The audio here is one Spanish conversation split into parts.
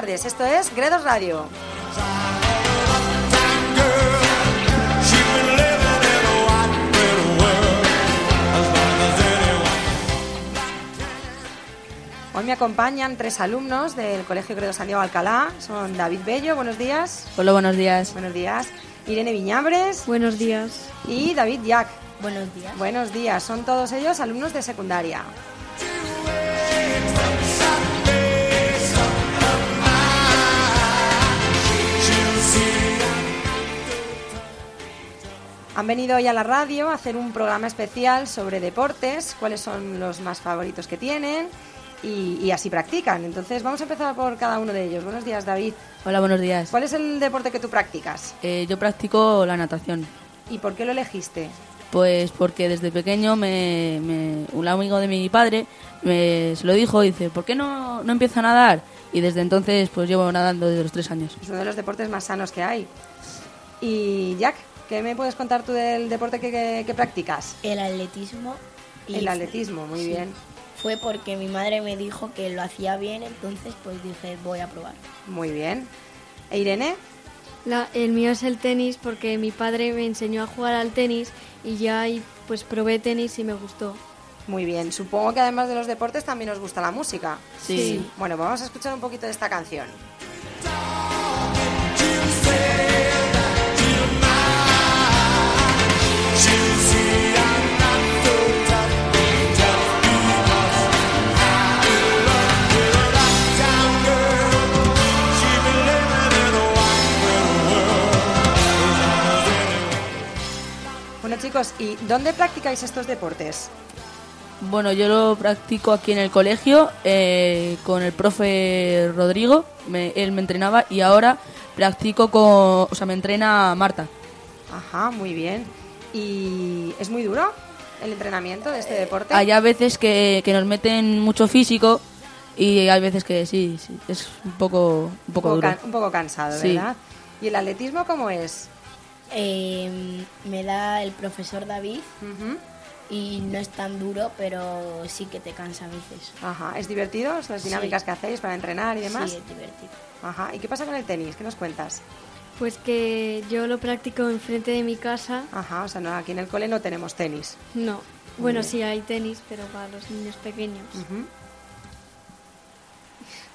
tardes, esto es Gredos Radio. Hoy me acompañan tres alumnos del Colegio Gredo Santiago Alcalá. Son David Bello, buenos días. Hola, buenos días. Buenos días. Irene Viñambres Buenos días. y David Jack. Buenos días. Buenos días, son todos ellos alumnos de secundaria. Han venido hoy a la radio a hacer un programa especial sobre deportes, cuáles son los más favoritos que tienen y, y así practican. Entonces vamos a empezar por cada uno de ellos. Buenos días, David. Hola, buenos días. ¿Cuál es el deporte que tú practicas Eh, yo practico la natación. y por qué lo elegiste? Pues porque desde pequeño me, me- un amigo de mi padre me, se lo dijo y dice, ¿por qué no, no empieza a nadar? Y desde entonces pues llevo nadando desde los tres años. Es uno de los deportes más sanos que hay. Y Jack, ¿qué me puedes contar tú del deporte que, que- que practicas? El atletismo. y El atletismo, muy sí. bien. Fue porque mi madre me dijo que lo hacía bien, entonces pues dije voy a probar. Muy bien. ¿E Irene? La- el mío es el tenis porque mi padre me enseñó a jugar al tenis y ya ahí pues probé tenis y me gustó. Muy bien. Supongo que además de los deportes también os gusta la música. Sí. Bueno, vamos a escuchar un poquito de esta canción. ¿Y dónde practicáis estos deportes? Bueno, yo lo practico aquí en el colegio eh, con el profe Rodrigo. Me- él me entrenaba y ahora practico con... O sea, me entrena Marta. Ajá, muy bien. ¿Y es muy duro el entrenamiento de este deporte? Hay a veces que, que nos meten mucho físico y hay veces que sí, sí es un poco, un un, poco poco duro. can- un poco cansado, Sí. ¿verdad? ¿Y el atletismo cómo es? Eh, me da el profesor David y no es tan duro, pero sí que te cansa a veces. Ajá, ¿es divertido las dinámicas Sí. que hacéis para entrenar y demás? Sí, es divertido. Ajá, ¿y qué pasa con el tenis? ¿Qué nos cuentas? Pues que yo lo practico enfrente de mi casa. Ajá, o sea, no, aquí en el cole no tenemos tenis. No. Bueno, sí hay tenis, pero para los niños pequeños.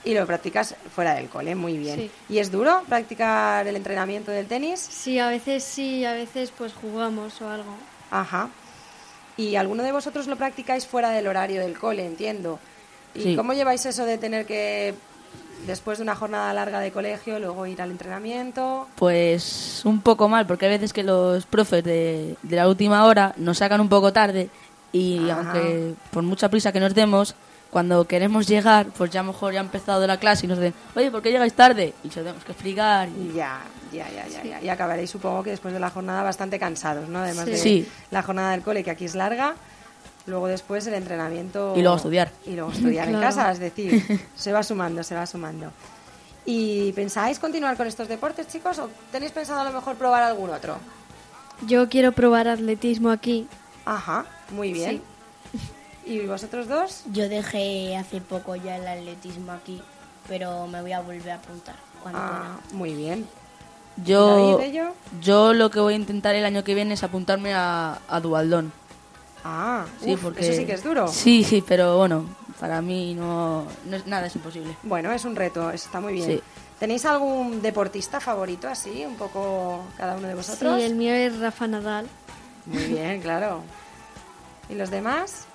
Y lo practicas fuera del cole, muy bien. Sí. ¿Y es duro practicar el entrenamiento del tenis? Sí, a veces sí, a veces pues jugamos o algo. Ajá. ¿Y alguno de vosotros lo practicáis fuera del horario del cole, entiendo? ¿Y Sí. cómo lleváis eso de tener que, después de una jornada larga de colegio, luego ir al entrenamiento? Pues un poco mal, porque hay veces que los profes de, de la última hora nos sacan un poco tarde y Ajá. aunque por mucha prisa que nos demos, cuando queremos llegar, pues ya a lo mejor ya ha empezado la clase y nos dicen, oye, ¿por qué llegáis tarde? Y se lo tenemos que explicar. y- Ya, ya, ya, ya, ya. Y acabaréis, supongo que después de la jornada bastante cansados, ¿no? Además Sí. de Sí. la jornada del cole, que aquí es larga, luego después el entrenamiento... Y luego estudiar. Y luego estudiar en casa, es decir, se va sumando, se va sumando. ¿Y pensáis continuar con estos deportes, chicos? ¿O tenéis pensado a lo mejor probar algún otro? Yo quiero probar atletismo aquí. Ajá, muy bien. ¿Y vosotros dos? Yo dejé hace poco ya el atletismo aquí, pero me voy a volver a apuntar cuando Ah, muy bien. Yo, yo lo que voy a intentar el año que viene es apuntarme a, a Dualdón. Ah, Sí, uf, porque... eso sí que es duro. Sí, sí, pero bueno, para mí no, no es, nada es imposible. Bueno, es un reto, está muy bien. Sí. ¿Tenéis algún deportista favorito así, un poco cada uno de vosotros? Sí, el mío es Rafa Nadal. Muy bien, claro. ¿Y los demás?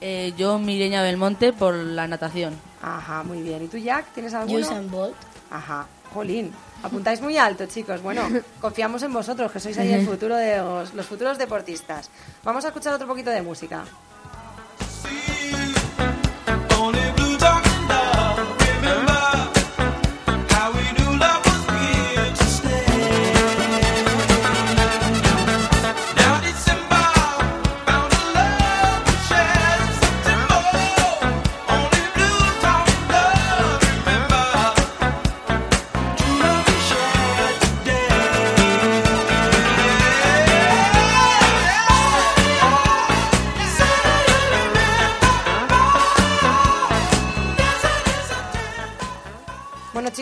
Eh, yo Mireña Belmonte por la natación. Ajá, muy bien. ¿Y tú, Jack, tienes alguno? Usain Bolt. Ajá, jolín. Apuntáis muy alto, chicos. Bueno, confiamos en vosotros, que sois ahí el futuro de los, los futuros deportistas. Vamos a escuchar otro poquito de música.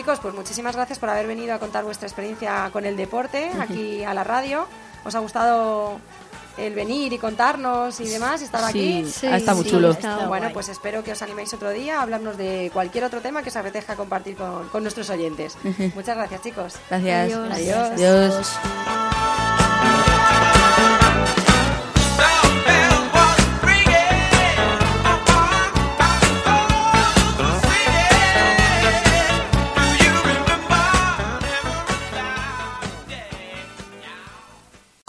Chicos, pues muchísimas gracias por haber venido a contar vuestra experiencia con el deporte aquí a la radio. ¿Os ha gustado el venir y contarnos y demás? ¿Estar Sí, aquí? Sí, ha estado muy sí, chulo. Bueno, guay. pues espero que os animéis otro día a hablarnos de cualquier otro tema que os apetezca compartir con, con nuestros oyentes. Muchas gracias, chicos. Gracias. Adiós. Adiós. Adiós. Bell,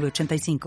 906985.